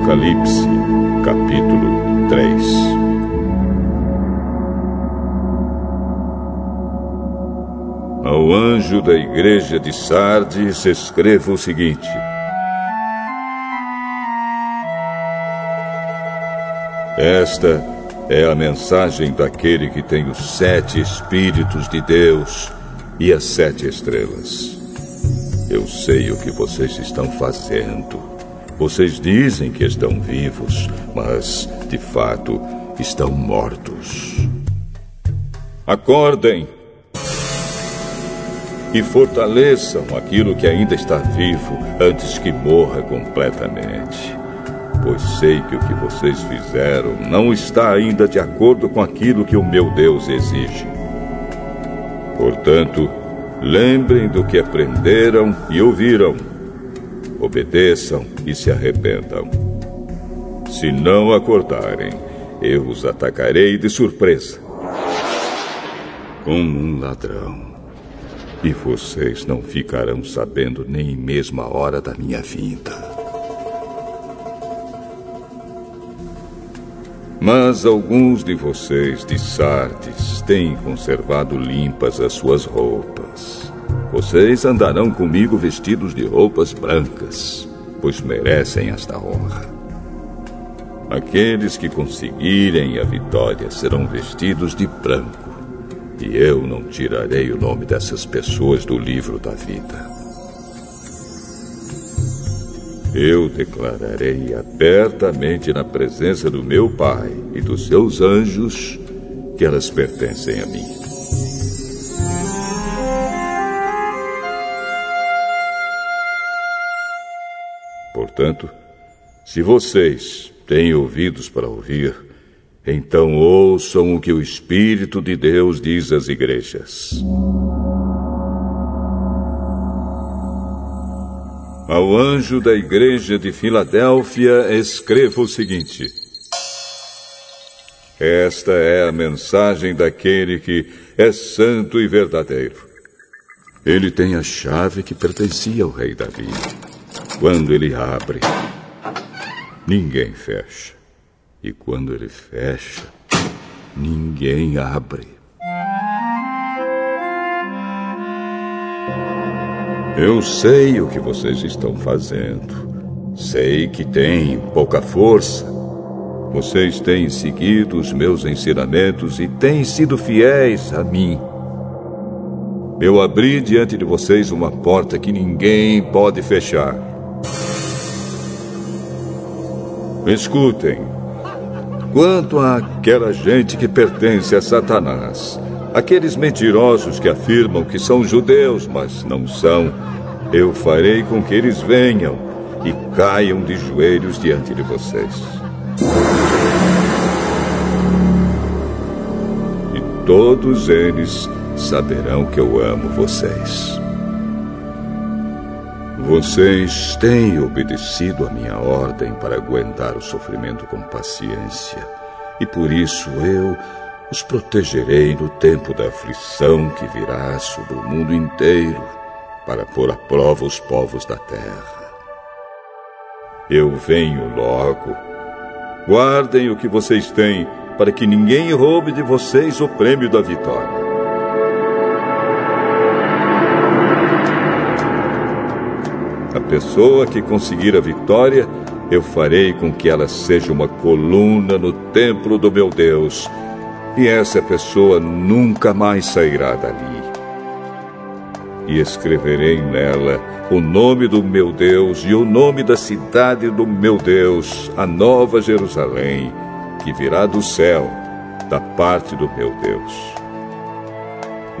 Apocalipse, capítulo 3 Ao anjo da igreja de Sardes, escreva o seguinte: Esta é a mensagem daquele que tem os sete Espíritos de Deus e as sete estrelas. Eu sei o que vocês estão fazendo. Vocês dizem que estão vivos, mas, de fato, estão mortos. Acordem e fortaleçam aquilo que ainda está vivo antes que morra completamente. Pois sei que o que vocês fizeram não está ainda de acordo com aquilo que o meu Deus exige. Portanto, lembrem do que aprenderam e ouviram obedeçam e se arrependam. Se não acordarem, eu os atacarei de surpresa. Como um ladrão. E vocês não ficarão sabendo nem mesmo a hora da minha vinda. Mas alguns de vocês de Sardes têm conservado limpas as suas roupas. Vocês andarão comigo vestidos de roupas brancas, pois merecem esta honra. Aqueles que conseguirem a vitória serão vestidos de branco, e eu não tirarei o nome dessas pessoas do livro da vida. Eu declararei abertamente na presença do meu Pai e dos seus anjos que elas pertencem a mim. Portanto, se vocês têm ouvidos para ouvir, então ouçam o que o Espírito de Deus diz às igrejas. Ao anjo da igreja de Filadélfia, escreva o seguinte: Esta é a mensagem daquele que é santo e verdadeiro. Ele tem a chave que pertencia ao rei Davi. Quando ele abre, ninguém fecha. E quando ele fecha, ninguém abre. Eu sei o que vocês estão fazendo. Sei que têm pouca força. Vocês têm seguido os meus ensinamentos e têm sido fiéis a mim. Eu abri diante de vocês uma porta que ninguém pode fechar. Escutem. Quanto àquela gente que pertence a Satanás, aqueles mentirosos que afirmam que são judeus, mas não são, eu farei com que eles venham e caiam de joelhos diante de vocês. E todos eles saberão que eu amo vocês. Vocês têm obedecido a minha ordem para aguentar o sofrimento com paciência, e por isso eu os protegerei no tempo da aflição que virá sobre o mundo inteiro para pôr à prova os povos da terra. Eu venho logo. Guardem o que vocês têm, para que ninguém roube de vocês o prêmio da vitória. Pessoa que conseguir a vitória, eu farei com que ela seja uma coluna no templo do meu Deus, e essa pessoa nunca mais sairá dali. E escreverei nela o nome do meu Deus e o nome da cidade do meu Deus, a Nova Jerusalém, que virá do céu, da parte do meu Deus.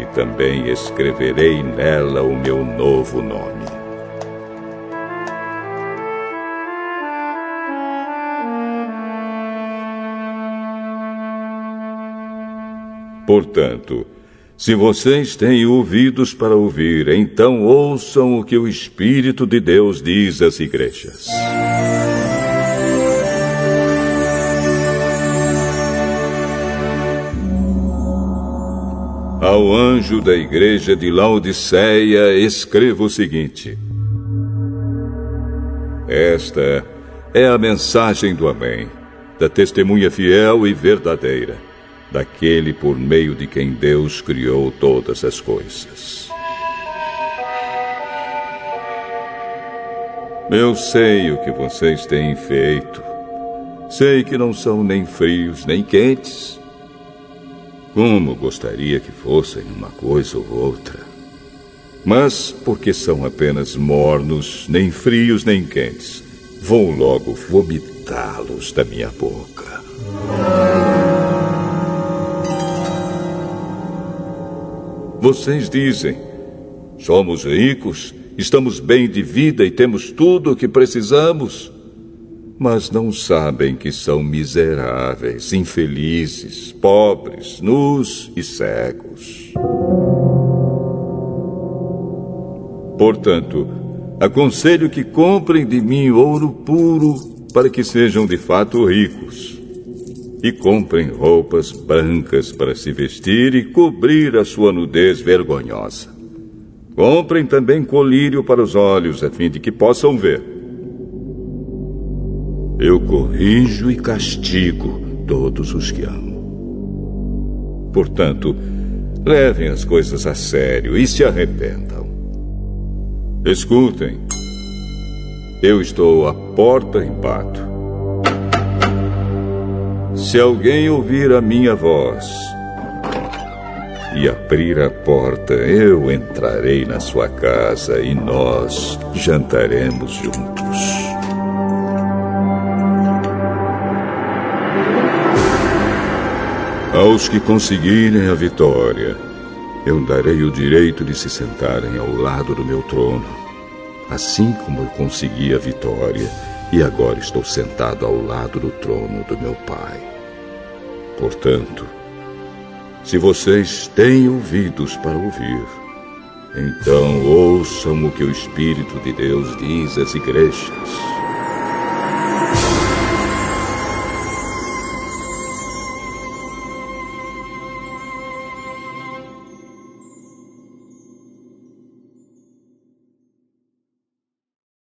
E também escreverei nela o meu novo nome. Portanto, se vocês têm ouvidos para ouvir, então ouçam o que o Espírito de Deus diz às igrejas. Ao anjo da igreja de Laodiceia, escreva o seguinte: Esta é a mensagem do Amém, da testemunha fiel e verdadeira, daquele por meio de quem Deus criou todas as coisas. Eu sei o que vocês têm feito. Sei que não são nem frios nem quentes. Como gostaria que fossem uma coisa ou outra. Mas, porque são apenas mornos, nem frios nem quentes, vou logo vomitá-los da minha boca. Vocês dizem: somos ricos Estamos bem de vida e temos tudo o que precisamos. Mas não sabem que são miseráveis, infelizes, pobres, nus e cegos. Portanto, aconselho que comprem de mim ouro puro para que sejam de fato ricos. E comprem roupas brancas para se vestir e cobrir a sua nudez vergonhosa. Comprem também colírio para os olhos, a fim de que possam ver. Eu corrijo e castigo todos os que amo. Portanto, levem as coisas a sério e se arrependam. Escutem. Eu estou à porta e bato. Se alguém ouvir a minha voz e abrir a porta, eu entrarei na sua casa e nós jantaremos juntos. Aos que conseguirem a vitória, eu darei o direito de se sentarem ao lado do meu trono, assim como eu consegui a vitória e agora estou sentado ao lado do trono do meu Pai. Portanto, se vocês têm ouvidos para ouvir, então ouçam o que o Espírito de Deus diz às igrejas.